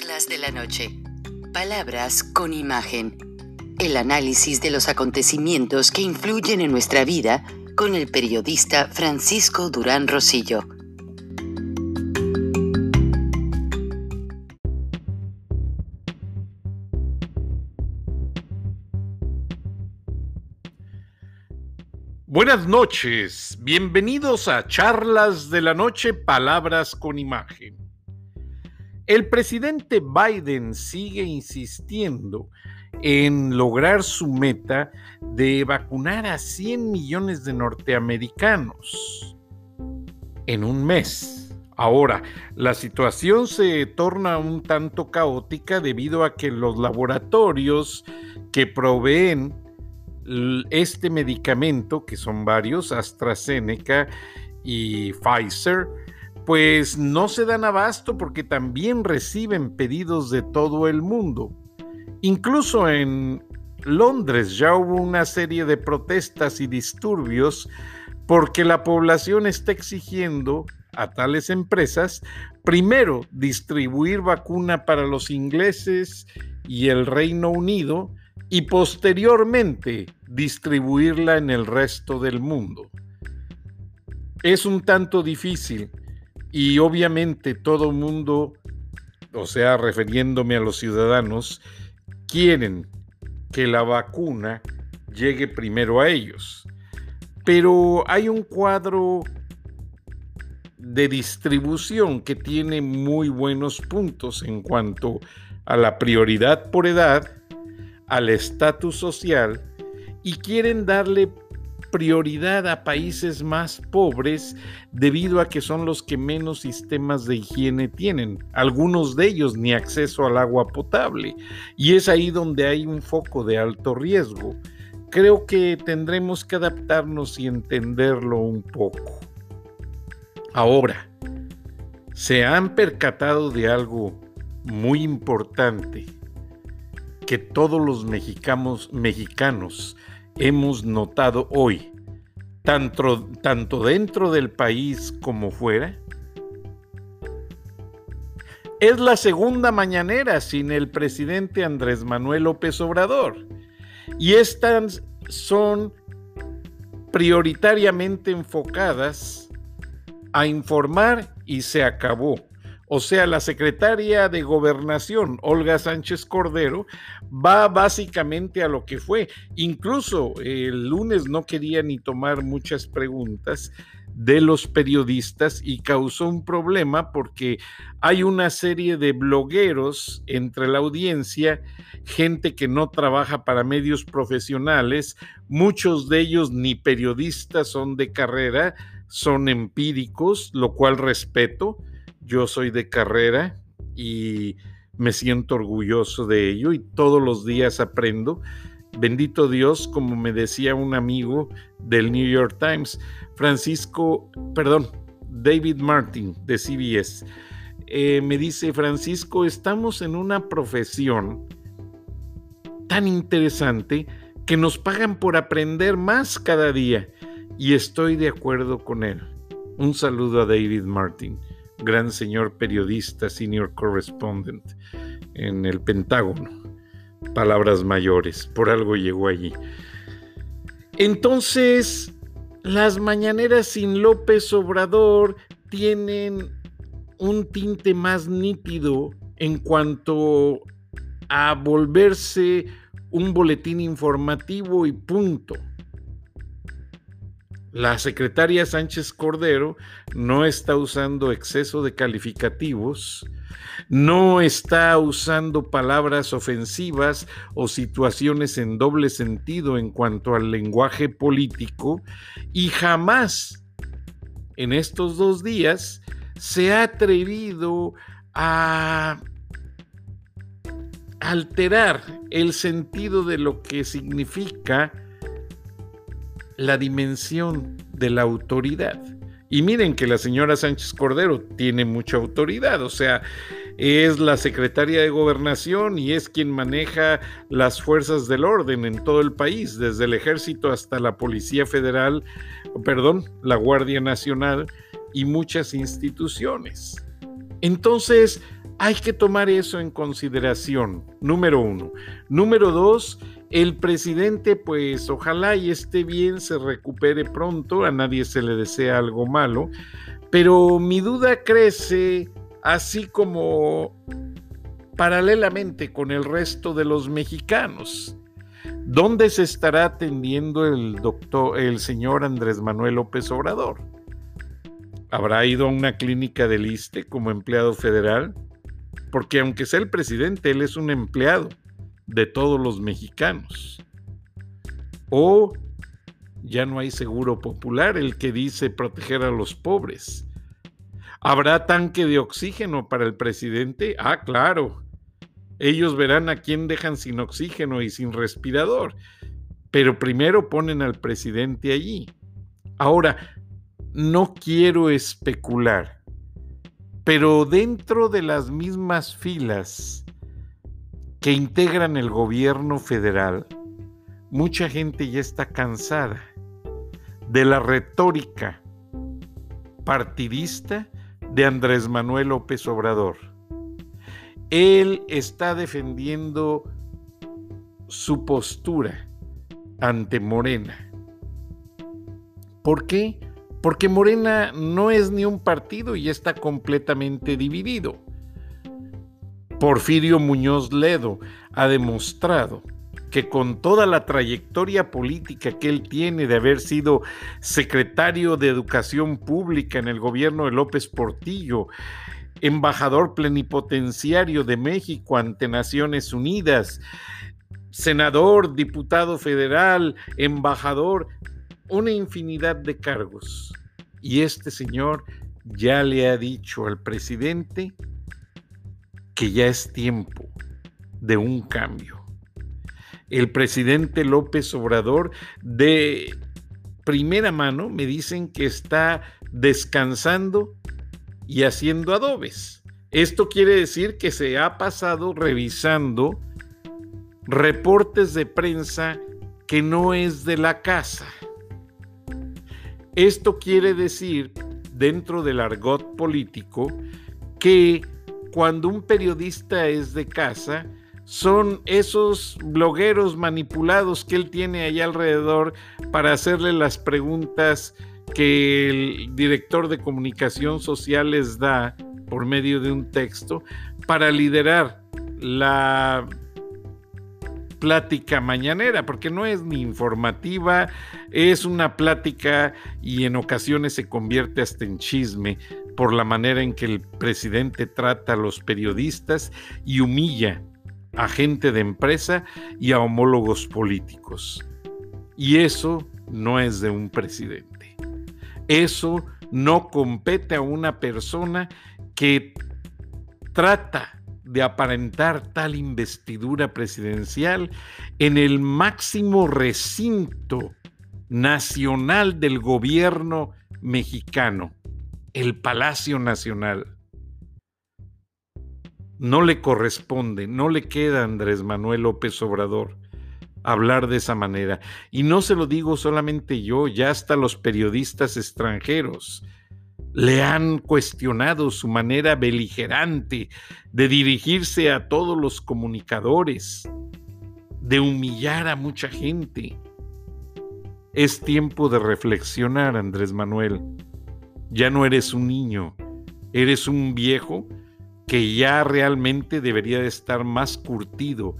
Charlas de la Noche. Palabras con imagen. El análisis de los acontecimientos que influyen en nuestra vida con el periodista Francisco Durán Rosillo. Buenas noches, bienvenidos a Charlas de la Noche, Palabras con Imagen. El presidente Biden sigue insistiendo en lograr su meta de vacunar a 100 millones de norteamericanos en un mes. Ahora, la situación se torna un tanto caótica debido a que los laboratorios que proveen este medicamento, que son varios, AstraZeneca y Pfizer, pues no se dan abasto porque también reciben pedidos de todo el mundo. Incluso en Londres ya hubo una serie de protestas y disturbios porque la población está exigiendo a tales empresas primero distribuir vacuna para los ingleses y el Reino Unido y posteriormente distribuirla en el resto del mundo. Es un tanto difícil y obviamente todo mundo, o sea, refiriéndome a los ciudadanos, quieren que la vacuna llegue primero a ellos. Pero hay un cuadro de distribución que tiene muy buenos puntos en cuanto a la prioridad por edad, al estatus social y quieren darle prioridad a países más pobres debido a que son los que menos sistemas de higiene tienen, algunos de ellos ni acceso al agua potable, y es ahí donde hay un foco de alto riesgo. Creo que tendremos que adaptarnos y entenderlo un poco. Ahora, se han percatado de algo muy importante que todos los mexicanos, mexicanos hemos notado hoy, tanto, tanto dentro del país como fuera? Es la segunda mañanera sin el presidente Andrés Manuel López Obrador. Y estas son prioritariamente enfocadas a informar y se acabó. O sea, la secretaria de gobernación, Olga Sánchez Cordero, va básicamente a lo que fue. Incluso el lunes no quería ni tomar muchas preguntas de los periodistas y causó un problema porque hay una serie de blogueros entre la audiencia, gente que no trabaja para medios profesionales, muchos de ellos ni periodistas son de carrera, son empíricos, lo cual respeto yo soy de carrera y me siento orgulloso de ello y todos los días aprendo. Bendito Dios, como me decía un amigo del New York Times, Francisco, perdón, David Martin de CBS, eh, me dice, Francisco, estamos en una profesión tan interesante que nos pagan por aprender más cada día y estoy de acuerdo con él. Un saludo a David Martin gran señor periodista, senior correspondent en el Pentágono. Palabras mayores, por algo llegó allí. Entonces, las mañaneras sin López Obrador tienen un tinte más nítido en cuanto a volverse un boletín informativo y punto la secretaria Sánchez Cordero no está usando exceso de calificativos, no está usando palabras ofensivas o situaciones en doble sentido en cuanto al lenguaje político y jamás en estos dos días se ha atrevido a alterar el sentido de lo que significa la dimensión de la autoridad. Y miren que la señora Sánchez Cordero tiene mucha autoridad, o sea, es la secretaria de gobernación y es quien maneja las fuerzas del orden en todo el país, desde el ejército hasta la Policía Federal, perdón, la Guardia Nacional y muchas instituciones. Entonces, Hay que tomar eso en consideración, número uno. Número dos, el presidente, pues ojalá y esté bien, se recupere pronto, a nadie se le desea algo malo, pero mi duda crece así como paralelamente con el resto de los mexicanos. ¿Dónde se estará atendiendo el doctor, el señor Andrés Manuel López Obrador? ¿Habrá ido a una clínica del ISTE como empleado federal? porque aunque sea el presidente, él es un empleado de todos los mexicanos. O ya no hay seguro popular, el que dice proteger a los pobres. ¿Habrá tanque de oxígeno para el presidente? Ah, claro. Ellos verán a quién dejan sin oxígeno y sin respirador. Pero primero ponen al presidente allí. Ahora, no quiero especular pero dentro de las mismas filas que integran el gobierno federal, mucha gente ya está cansada de la retórica partidista de Andrés Manuel López Obrador. Él está defendiendo su postura ante Morena. ¿Por qué? porque Morena no es ni un partido y está completamente dividido. Porfirio Muñoz Ledo ha demostrado que con toda la trayectoria política que él tiene de haber sido secretario de Educación Pública en el gobierno de López Portillo, embajador plenipotenciario de México ante Naciones Unidas, senador, diputado federal, embajador, una infinidad de cargos. Y este señor ya le ha dicho al presidente que ya es tiempo de un cambio. El presidente López Obrador de primera mano me dicen que está descansando y haciendo adobes. Esto quiere decir que se ha pasado revisando reportes de prensa que no es de la casa. Esto quiere decir, dentro del argot político, que cuando un periodista es de casa, son esos blogueros manipulados que él tiene ahí alrededor para hacerle las preguntas que el director de comunicación social les da por medio de un texto para liderar la plática mañanera, porque no es ni informativa, es una plática y en ocasiones se convierte hasta en chisme por la manera en que el presidente trata a los periodistas y humilla a gente de empresa y a homólogos políticos. Y eso no es de un presidente. Eso no compete a una persona que trata de aparentar tal investidura presidencial en el máximo recinto nacional del gobierno mexicano, el Palacio Nacional. No le corresponde, no le queda a Andrés Manuel López Obrador hablar de esa manera. Y no se lo digo solamente yo, ya hasta los periodistas extranjeros le han cuestionado su manera beligerante de dirigirse a todos los comunicadores, de humillar a mucha gente. Es tiempo de reflexionar, Andrés Manuel. Ya no eres un niño, eres un viejo que ya realmente debería de estar más curtido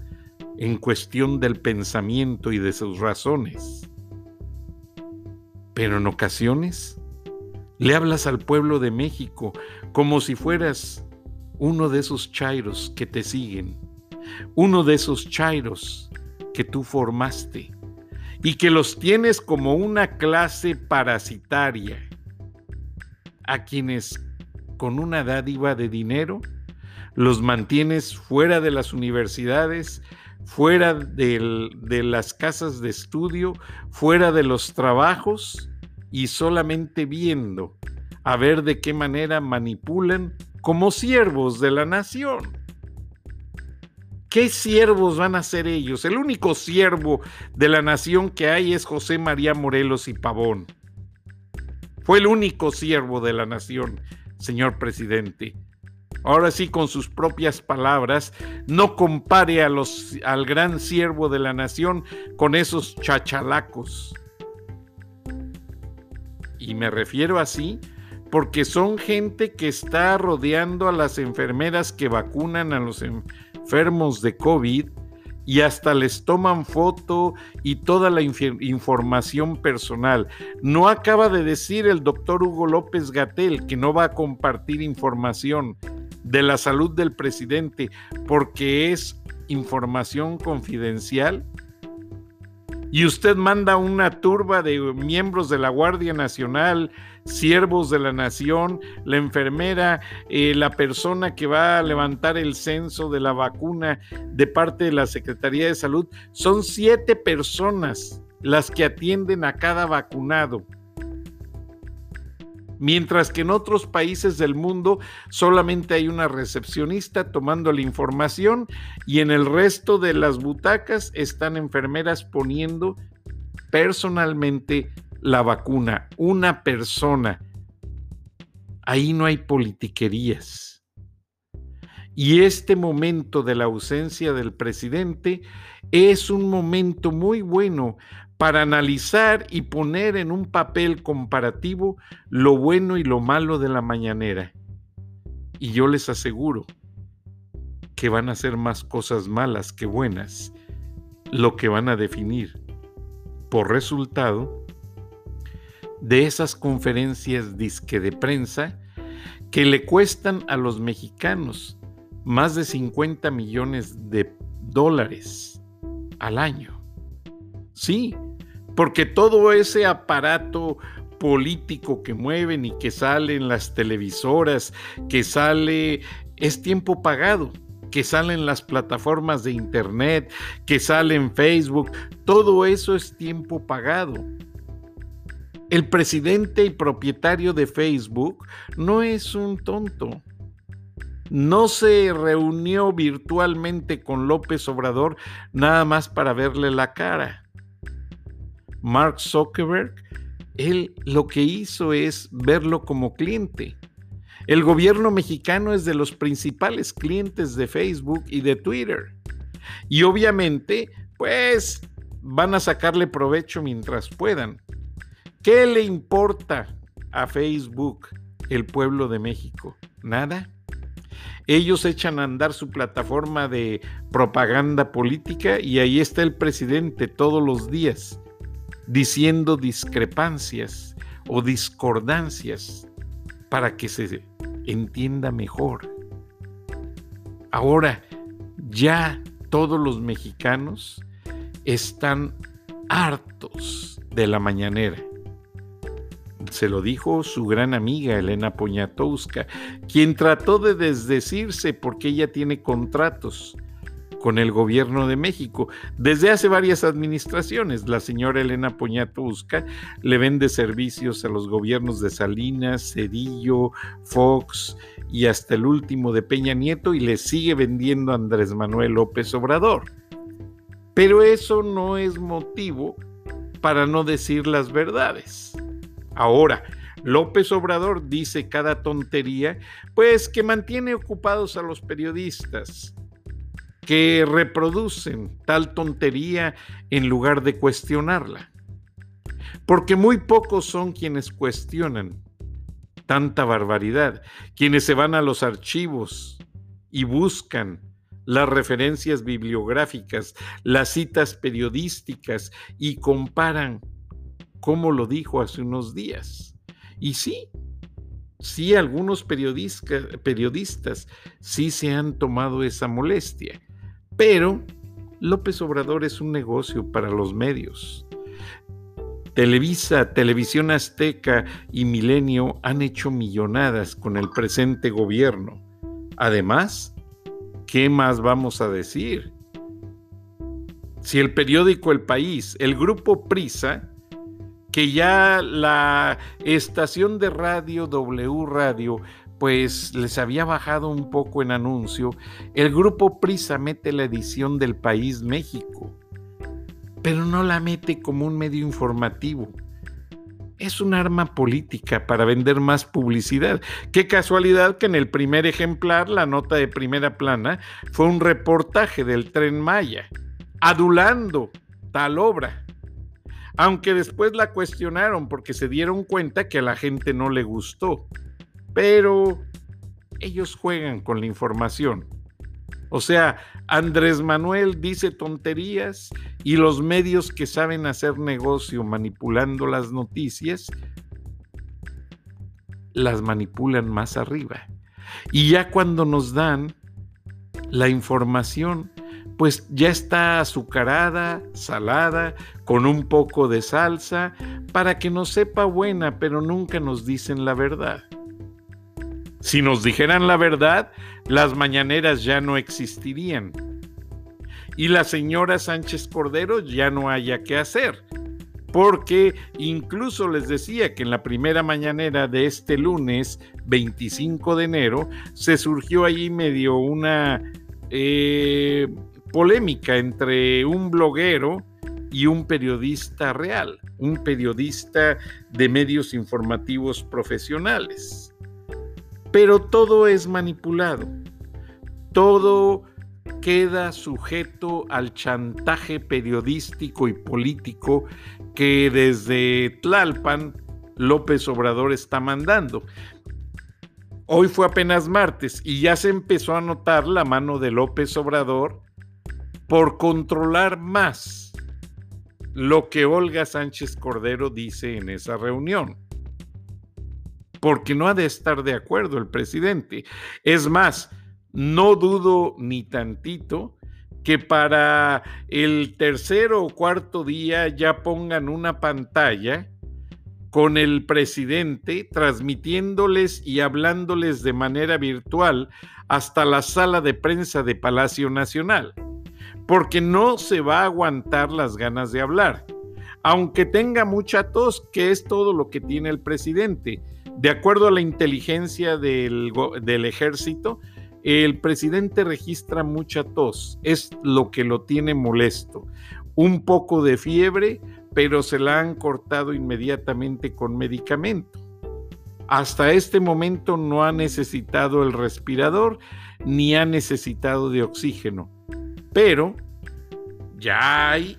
en cuestión del pensamiento y de sus razones. Pero en ocasiones le hablas al pueblo de México como si fueras uno de esos chairos que te siguen, uno de esos chairos que tú formaste y que los tienes como una clase parasitaria, a quienes con una dádiva de dinero los mantienes fuera de las universidades, fuera de las casas de estudio, fuera de los trabajos y solamente viendo a ver de qué manera manipulan como siervos de la nación. ¿Qué siervos van a ser ellos? El único siervo de la nación que hay es José María Morelos y Pavón. Fue el único siervo de la nación, señor presidente. ahora sí con sus propias palabras, no compare a los, al gran siervo de la nación con esos chachalacos. Y me refiero así porque son gente que está rodeando a las enfermeras que vacunan a los enfermos de COVID y hasta les toman foto y toda la información personal. No acaba de decir el doctor Hugo López Gatel que no va a compartir información de la salud del presidente porque es información confidencial y usted manda una turba de miembros de la Guardia Nacional, siervos de la nación, la enfermera, eh, la persona que va a levantar el censo de la vacuna de parte de la Secretaría de Salud, son siete personas las que atienden a cada vacunado mientras que en otros países del mundo solamente hay una recepcionista tomando la información y en el resto de las butacas están enfermeras poniendo personalmente la vacuna, una persona. Ahí no hay politiquerías. Y este momento de la ausencia del presidente es un momento muy bueno para analizar y poner en un papel comparativo lo bueno y lo malo de la mañanera. Y yo les aseguro que van a ser más cosas malas que buenas lo que van a definir por resultado de esas conferencias disque de prensa que le cuestan a los mexicanos más de 50 millones de dólares al año. Sí, porque todo ese aparato político que mueven y que sale en las televisoras, que sale, es tiempo pagado, que sale en las plataformas de internet, que sale en Facebook, todo eso es tiempo pagado. El presidente y propietario de Facebook no es un tonto. No se reunió virtualmente con López Obrador nada más para verle la cara. Mark Zuckerberg, él lo que hizo es verlo como cliente. El gobierno mexicano es de los principales clientes de Facebook y de Twitter. Y obviamente, pues van a sacarle provecho mientras puedan. ¿Qué le importa a Facebook el pueblo de México? Nada. Ellos echan a andar su plataforma de propaganda política y ahí está el presidente todos los días diciendo discrepancias o discordancias para que se entienda mejor. Ahora, ya todos los mexicanos están hartos de la mañanera. Se lo dijo su gran amiga Elena Poniatowska, quien trató de desdecirse porque ella tiene contratos con el gobierno de México. Desde hace varias administraciones, la señora Elena Poniatowska le vende servicios a los gobiernos de Salinas, Cedillo, Fox y hasta el último de Peña Nieto y le sigue vendiendo a Andrés Manuel López Obrador. Pero eso no es motivo para no decir las verdades. Ahora, López Obrador dice cada tontería, pues que mantiene ocupados a los periodistas, que reproducen tal tontería en lugar de cuestionarla. Porque muy pocos son quienes cuestionan tanta barbaridad, quienes se van a los archivos y buscan las referencias bibliográficas, las citas periodísticas y comparan como lo dijo hace unos días. Y sí, sí algunos periodistas, periodistas sí se han tomado esa molestia pero López Obrador es un negocio para los medios. Televisa, Televisión Azteca y Milenio han hecho millonadas con el presente gobierno. Además, ¿qué más vamos a decir? Si el periódico El País, el grupo Prisa, que ya la estación de radio W Radio pues les había bajado un poco en anuncio, el grupo Prisa mete la edición del País México, pero no la mete como un medio informativo. es un arma política para vender más publicidad. Qué casualidad que en el primer ejemplar, la nota de primera plana, fue un reportaje del tren Maya, adulando tal obra. Aunque después la cuestionaron porque se dieron cuenta que a la gente no le gustó. Pero ellos juegan con la información. O sea, Andrés Manuel dice tonterías y los medios que saben hacer negocio manipulando las noticias, las manipulan más arriba. Y ya cuando nos dan la información, pues ya está azucarada, salada, con un poco de salsa, para que nos sepa buena, pero nunca nos dicen la verdad. Si nos dijeran la verdad, las mañaneras ya no existirían. Y la señora Sánchez Cordero ya no haya qué hacer. Porque incluso les decía que en la primera mañanera de este lunes 25 de enero se surgió allí medio una eh, polémica entre un bloguero y un periodista real, un periodista de medios informativos profesionales. Pero todo es manipulado. Todo queda sujeto al chantaje periodístico y político que desde Tlalpan López Obrador está mandando. Hoy fue apenas martes y ya se empezó a notar la mano de López Obrador por controlar más lo que Olga Sánchez Cordero dice en esa reunión porque no ha de estar de acuerdo el presidente. Es más, no dudo ni tantito que para el tercer o cuarto día ya pongan una pantalla con el presidente transmitiéndoles y hablándoles de manera virtual hasta la sala de prensa de Palacio Nacional, porque no se va a aguantar las ganas de hablar, aunque tenga mucha tos, que es todo lo que tiene el presidente de acuerdo a la inteligencia del, ejército, el presidente registra mucha tos, es lo que lo tiene molesto. Un poco de fiebre, pero se la han cortado inmediatamente con medicamento. Hasta este momento no ha necesitado el respirador ni ha necesitado de oxígeno, pero ya hay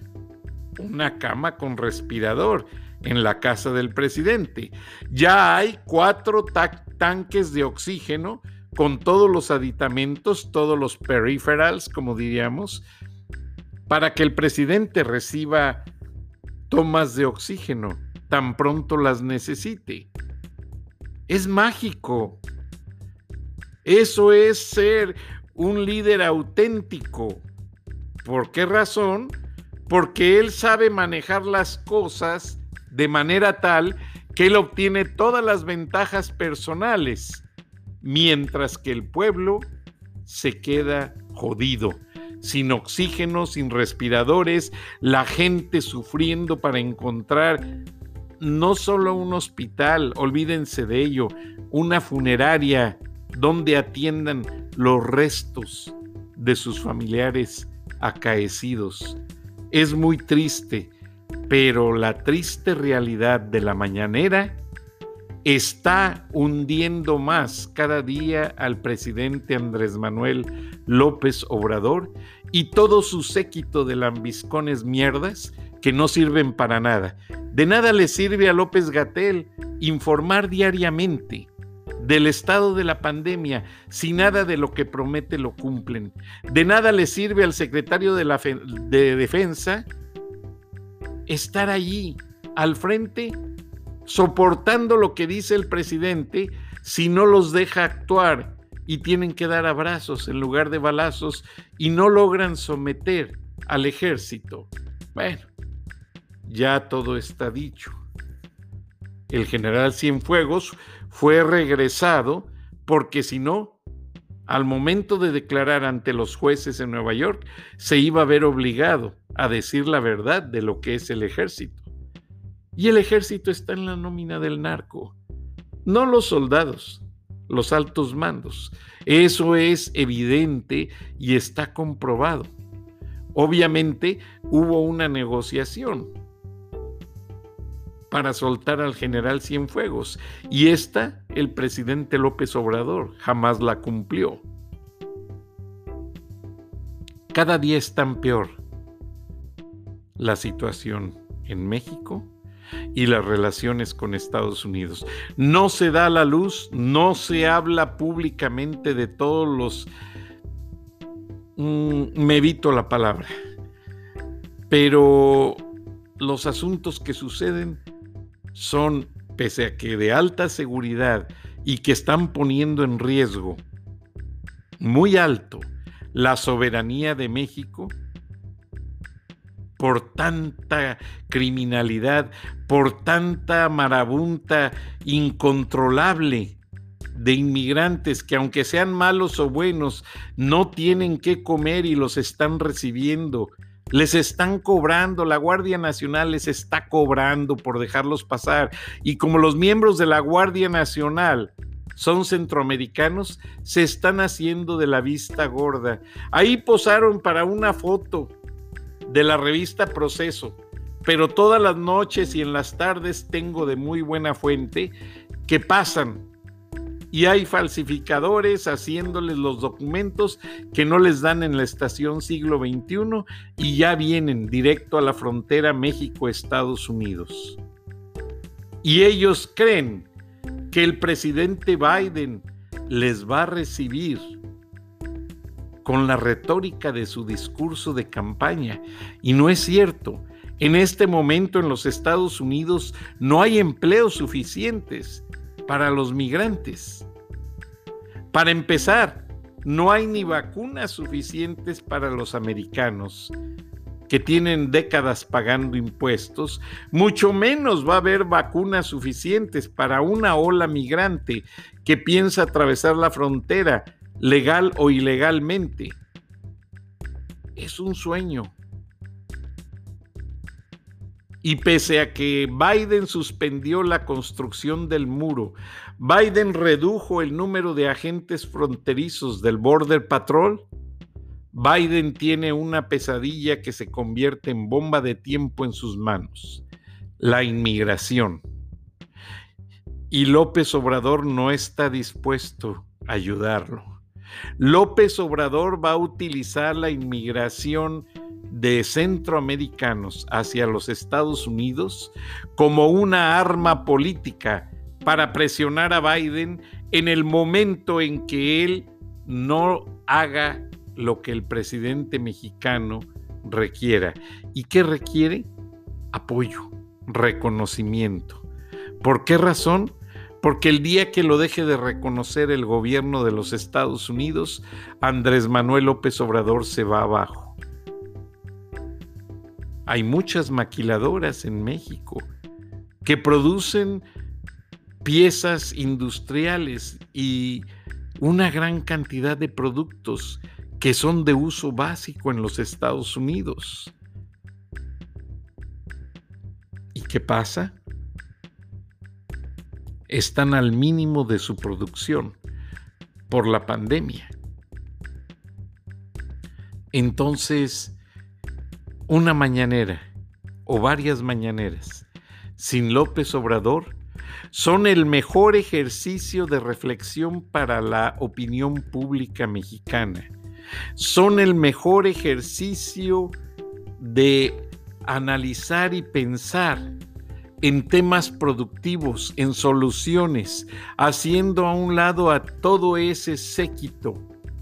una cama con respirador en la casa del presidente. Ya hay cuatro tanques de oxígeno con todos los aditamentos, todos los peripherals, como diríamos, para que el presidente reciba tomas de oxígeno tan pronto las necesite. Es mágico. Eso es ser un líder auténtico. ¿Por qué razón? Porque él sabe manejar las cosas de manera tal que él obtiene todas las ventajas personales, mientras que el pueblo se queda jodido, sin oxígeno, sin respiradores, la gente sufriendo para encontrar no solo un hospital, olvídense de ello, una funeraria donde atiendan los restos de sus familiares acaecidos. Es muy triste pero la triste realidad de la mañanera está hundiendo más cada día al presidente Andrés Manuel López Obrador y todo su séquito de lambiscones mierdas que no sirven para nada. De nada le sirve a López Gatel informar diariamente del estado de la pandemia si nada de lo que promete lo cumplen. De nada le sirve al secretario de, de Defensa estar allí al frente, soportando lo que dice el presidente si no los deja actuar y tienen que dar abrazos en lugar de balazos y no logran someter al ejército. Bueno, ya todo está dicho. El general Cienfuegos fue regresado porque si no, al momento de declarar ante los jueces en Nueva York, se iba a ver obligado a decir la verdad de lo que es el ejército. Y el ejército está en la nómina del narco, no los soldados, los altos mandos. Eso es evidente y está comprobado. Obviamente hubo una negociación. Para soltar al general Cienfuegos y esta el presidente López Obrador jamás la cumplió. Cada día es tan peor la situación en México y las relaciones con Estados Unidos. No se da la luz, no se habla públicamente de todos los... Mm, me evito la palabra, pero los asuntos que suceden son, pese a que de alta seguridad y que están poniendo en riesgo muy alto la soberanía de México, por tanta criminalidad, por tanta marabunta incontrolable de inmigrantes que aunque sean malos o buenos, no tienen que comer y los están recibiendo. Les están cobrando, la Guardia Nacional les está cobrando por dejarlos pasar. Y como los miembros de la Guardia Nacional son centroamericanos, se están haciendo de la vista gorda. Ahí posaron para una foto de la revista Proceso, pero todas las noches y en las tardes tengo de muy buena fuente que pasan y hay falsificadores haciéndoles los documentos que no les dan en la estación siglo XXI y ya vienen directo a la frontera México-Estados Unidos. Y ellos creen que el presidente Biden les va a recibir con la retórica de su discurso de campaña. Y no es cierto. En este momento en los Estados Unidos no hay empleos suficientes para los migrantes. Para empezar, no hay ni vacunas suficientes para los americanos que tienen décadas pagando impuestos, mucho menos va a haber vacunas suficientes para una ola migrante que piensa atravesar la frontera legal o ilegalmente. Es un sueño. Y pese a que Biden suspendió la construcción del muro, Biden redujo el número de agentes fronterizos del Border Patrol, Biden tiene una pesadilla que se convierte en bomba de tiempo en sus manos, la inmigración. Y López Obrador no está dispuesto a ayudarlo. López Obrador va a utilizar la inmigración de centroamericanos hacia los Estados Unidos como una arma política para presionar a Biden en el momento en que él no haga lo que el presidente mexicano requiera. ¿Y qué requiere? Apoyo, reconocimiento. ¿Por qué razón? porque el día que lo deje de reconocer el gobierno de los Estados Unidos, Andrés Manuel López Obrador se va abajo. Hay muchas maquiladoras en México que producen piezas industriales y una gran cantidad de productos que son de uso básico en los Estados Unidos. ¿Y qué pasa? están al mínimo de su producción por la pandemia. Entonces, una mañanera o varias mañaneras sin López Obrador son el mejor ejercicio de reflexión para la opinión pública mexicana. Son el mejor ejercicio de analizar y pensar en temas productivos, en soluciones, haciendo a un lado a todo ese séquito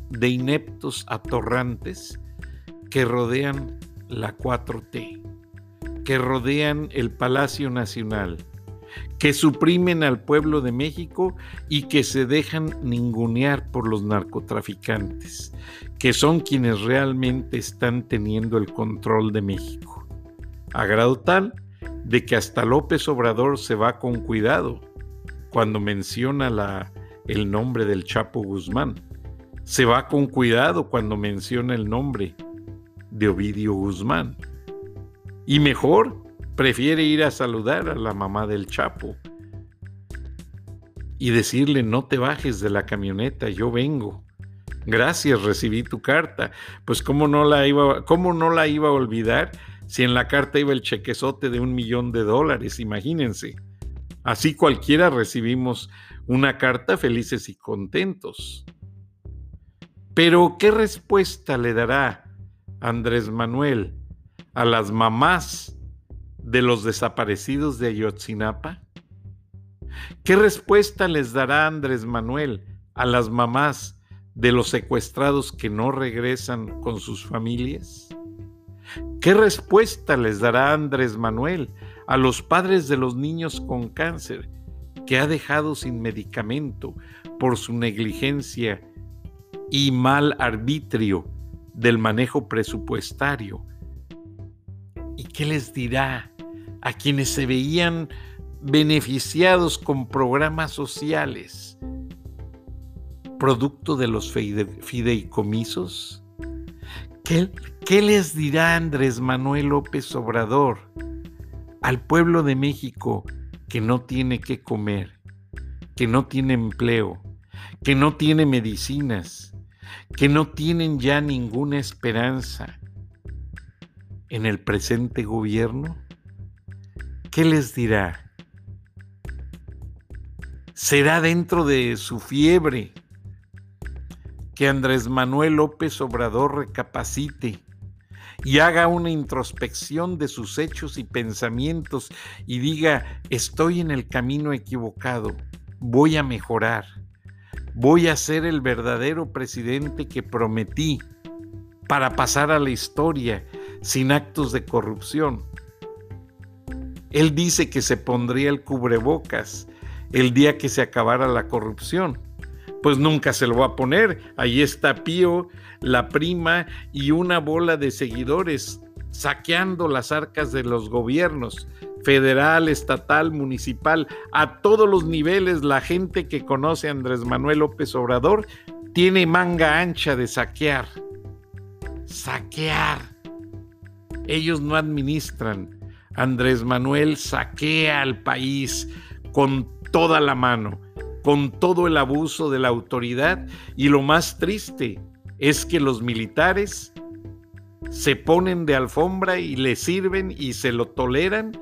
de ineptos atorrantes que rodean la 4T, que rodean el Palacio Nacional, que suprimen al pueblo de México y que se dejan ningunear por los narcotraficantes, que son quienes realmente están teniendo el control de México. A grado tal de que hasta López Obrador se va con cuidado cuando menciona el nombre del Chapo Guzmán. Se va con cuidado cuando menciona el nombre de Ovidio Guzmán. Y mejor, prefiere ir a saludar a la mamá del Chapo y decirle no te bajes de la camioneta, yo vengo. Gracias, recibí tu carta. Pues cómo no la iba, cómo no la iba a olvidar si en la carta iba el chequezote de un millón de dólares, imagínense. Así cualquiera recibimos una carta felices y contentos. Pero, ¿qué respuesta le dará Andrés Manuel a las mamás de los desaparecidos de Ayotzinapa? ¿Qué respuesta les dará Andrés Manuel a las mamás de los secuestrados que no regresan con sus familias? ¿Qué respuesta les dará Andrés Manuel a los padres de los niños con cáncer que ha dejado sin medicamento por su negligencia y mal arbitrio del manejo presupuestario? ¿Y qué les dirá a quienes se veían beneficiados con programas sociales, producto de los fideicomisos? ¿Qué, ¿Qué, les dirá Andrés Manuel López Obrador al pueblo de México que no tiene que comer, que no tiene empleo, que no tiene medicinas, que no tienen ya ninguna esperanza en el presente gobierno? ¿Qué les dirá? será dentro de su fiebre que Andrés Manuel López Obrador recapacite y haga una introspección de sus hechos y pensamientos y diga, estoy en el camino equivocado, voy a mejorar, voy a ser el verdadero presidente que prometí para pasar a la historia sin actos de corrupción. Él dice que se pondría el cubrebocas el día que se acabara la corrupción. Pues nunca se lo va a poner. Ahí está Pío, la prima y una bola de seguidores saqueando las arcas de los gobiernos, federal, estatal, municipal, a todos los niveles. La gente que conoce a Andrés Manuel López Obrador tiene manga ancha de saquear. Saquear. Ellos no administran. Andrés Manuel saquea al país con toda la mano, con todo el abuso de la autoridad y lo más triste es que los militares se ponen de alfombra y le sirven y se lo toleran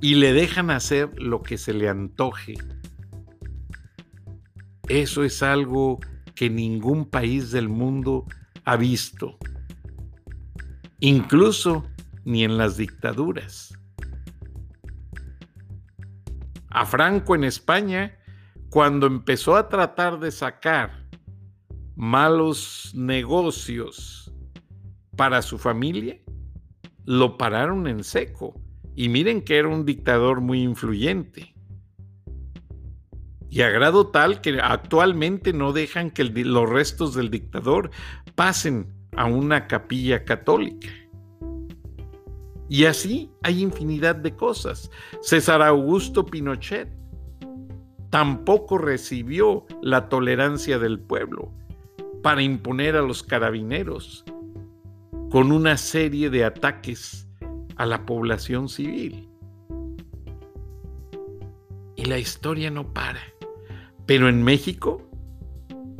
y le dejan hacer lo que se le antoje. Eso es algo que ningún país del mundo ha visto, incluso ni en las dictaduras a Franco en España cuando empezó a tratar de sacar malos negocios para su familia, lo pararon en seco. Y miren que era un dictador muy influyente. Y a grado tal que actualmente no dejan que los restos del dictador pasen a una capilla católica. Y así hay infinidad de cosas. César Augusto Pinochet tampoco recibió la tolerancia del pueblo para imponer a los carabineros con una serie de ataques a la población civil. Y la historia no para. Pero en México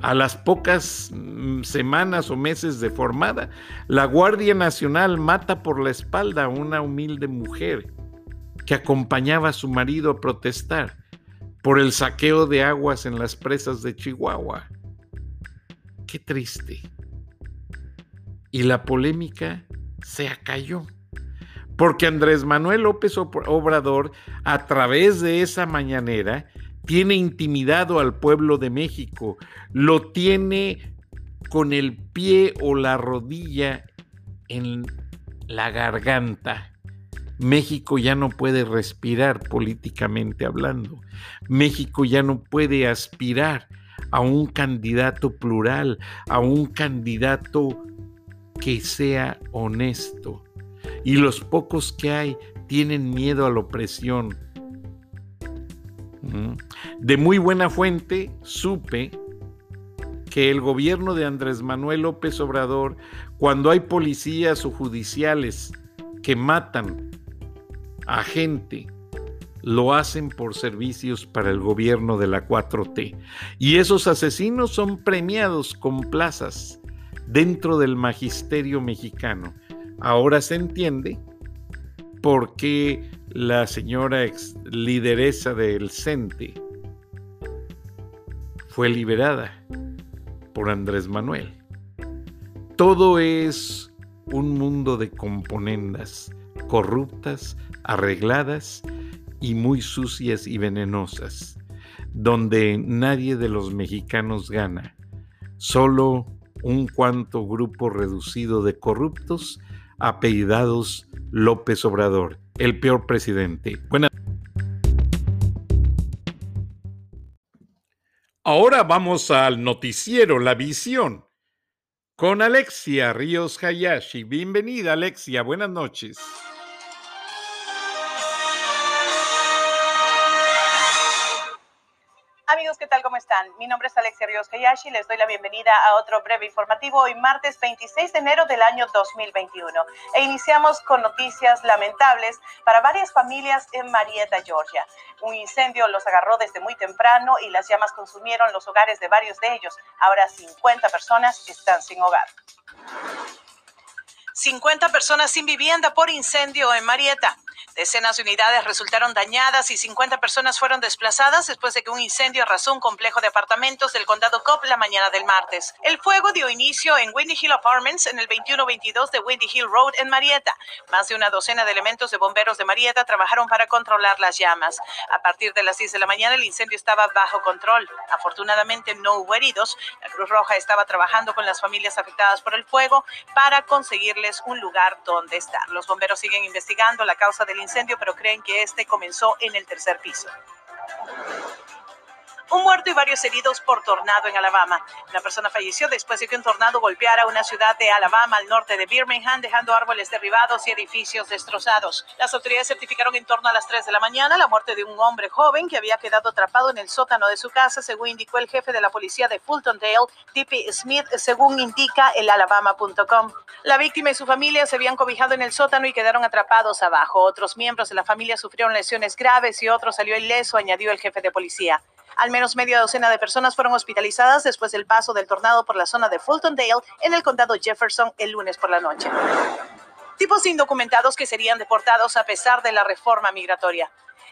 a las pocas mm, semanas o meses de formada, la Guardia Nacional mata por la espalda a una humilde mujer que acompañaba a su marido a protestar por el saqueo de aguas en las presas de Chihuahua. Qué triste. Y la polémica se acalló, porque Andrés Manuel López Obrador, a través de esa mañanera, tiene intimidado al pueblo de México, lo tiene con el pie o la rodilla en la garganta. México ya no puede respirar políticamente hablando. México ya no puede aspirar a un candidato plural, a un candidato que sea honesto. Y los pocos que hay tienen miedo a la opresión, de muy buena fuente supe que el gobierno de Andrés Manuel López Obrador, cuando hay policías o judiciales que matan a gente, lo hacen por servicios para el gobierno de la 4T. Y esos asesinos son premiados con plazas dentro del magisterio mexicano. Ahora se entiende por qué la señora ex lideresa del CENTE fue liberada por Andrés Manuel. Todo es un mundo de componendas corruptas, arregladas y muy sucias y venenosas, donde nadie de los mexicanos gana, solo un cuanto grupo reducido de corruptos apellidados López Obrador, el peor presidente. Ahora vamos al noticiero La Visión con Alexia Ríos Hayashi. Bienvenida Alexia, buenas noches. Están? Mi nombre es Alexia Ríos Hayashi. Les doy la bienvenida a otro breve informativo hoy martes 26 de enero del año 2021. E iniciamos con noticias lamentables para varias familias en Marietta, Georgia. Un incendio los agarró desde muy temprano y las llamas consumieron los hogares de varios de ellos. Ahora 50 personas están sin hogar. 50 personas sin vivienda por incendio en Marietta. Decenas de unidades resultaron dañadas y 50 personas fueron desplazadas después de que un incendio arrasó un complejo de apartamentos del condado Cobb la mañana del martes. El fuego dio inicio en Windy Hill Apartments en el 2122 de Windy Hill Road en Marietta. Más de una docena de elementos de bomberos de Marietta trabajaron para controlar las llamas. A partir de las 10 de la mañana el incendio estaba bajo control. Afortunadamente no hubo heridos. La Cruz Roja estaba trabajando con las familias afectadas por el fuego para conseguirles un lugar donde estar. Los bomberos siguen investigando la causa del incendio incendio, pero creen que este comenzó en el tercer piso. Un muerto y varios heridos por tornado en Alabama. Una persona falleció después de que un tornado golpeara una ciudad de Alabama al norte de Birmingham, dejando árboles derribados y edificios destrozados. Las autoridades certificaron en torno a las 3 de la mañana la muerte de un hombre joven que había quedado atrapado en el sótano de su casa, según indicó el jefe de la policía de Fultondale, T.P. Smith, según indica el alabama.com. La víctima y su familia se habían cobijado en el sótano y quedaron atrapados abajo. Otros miembros de la familia sufrieron lesiones graves y otro salió ileso, añadió el jefe de policía. Al menos media docena de personas fueron hospitalizadas después del paso del tornado por la zona de Fultondale en el condado Jefferson el lunes por la noche. Tipos indocumentados que serían deportados a pesar de la reforma migratoria.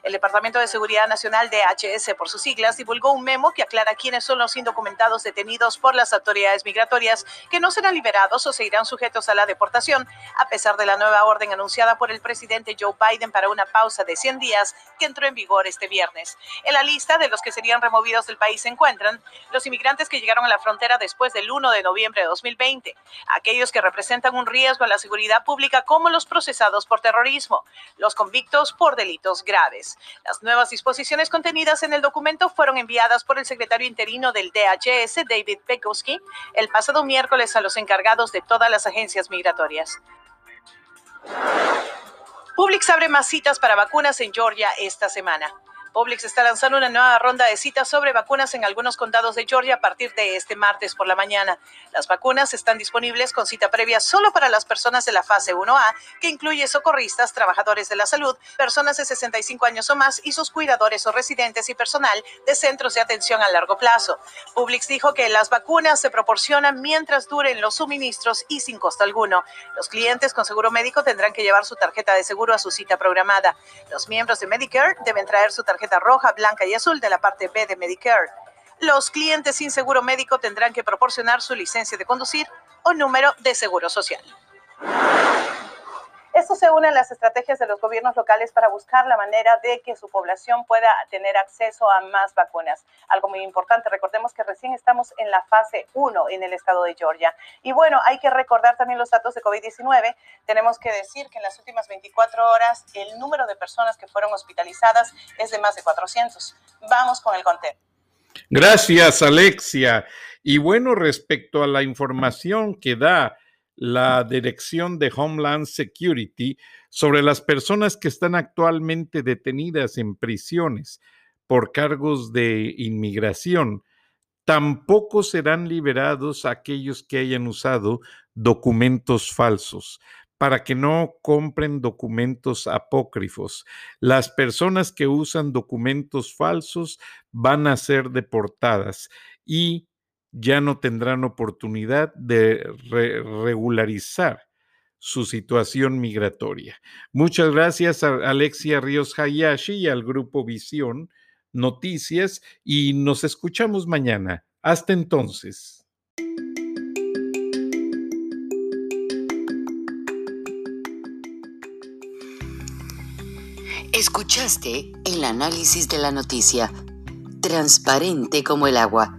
El Departamento de Seguridad Nacional de HS, por sus siglas, divulgó un memo que aclara quiénes son los indocumentados detenidos por las autoridades migratorias que no serán liberados o se irán sujetos a la deportación, a pesar de la nueva orden anunciada por el presidente Joe Biden para una pausa de 100 días que entró en vigor este viernes. En la lista de los que serían removidos del país se encuentran los inmigrantes que llegaron a la frontera después del 1 de noviembre de 2020, aquellos que representan un riesgo a la seguridad pública como los procesados por terrorismo, los convictos por delitos graves. Las nuevas disposiciones contenidas en el documento fueron enviadas por el secretario interino del DHS, David Pekowski, el pasado miércoles a los encargados de todas las agencias migratorias. Publix abre más citas para vacunas en Georgia esta semana. Publix está lanzando una nueva ronda de citas sobre vacunas en algunos condados de Georgia a partir de este martes por la mañana. Las vacunas están disponibles con cita previa solo para las personas de la fase 1A, que incluye socorristas, trabajadores de la salud, personas de 65 años o más y sus cuidadores o residentes y personal de centros de atención a largo plazo. Publix dijo que las vacunas se proporcionan mientras duren los suministros y sin costo alguno. Los clientes con seguro médico tendrán que llevar su tarjeta de seguro a su cita programada. Los miembros de Medicare deben traer su tarjeta roja, blanca y azul de la parte B de Medicare. Los clientes sin seguro médico tendrán que proporcionar su licencia de conducir o número de seguro social. Esto se une a las estrategias de los gobiernos locales para buscar la manera de que su población pueda tener acceso a más vacunas. Algo muy importante, recordemos que recién estamos en la fase 1 en el estado de Georgia. Y bueno, hay que recordar también los datos de COVID-19. Tenemos que decir que en las últimas 24 horas el número de personas que fueron hospitalizadas es de más de 400. Vamos con el conteo. Gracias, Alexia. Y bueno, respecto a la información que da la Dirección de Homeland Security sobre las personas que están actualmente detenidas en prisiones por cargos de inmigración. Tampoco serán liberados aquellos que hayan usado documentos falsos para que no compren documentos apócrifos. Las personas que usan documentos falsos van a ser deportadas y ya no tendrán oportunidad de regularizar su situación migratoria. Muchas gracias a Alexia Ríos Hayashi y al Grupo Visión Noticias y nos escuchamos mañana. Hasta entonces. Escuchaste el análisis de la noticia, transparente como el agua,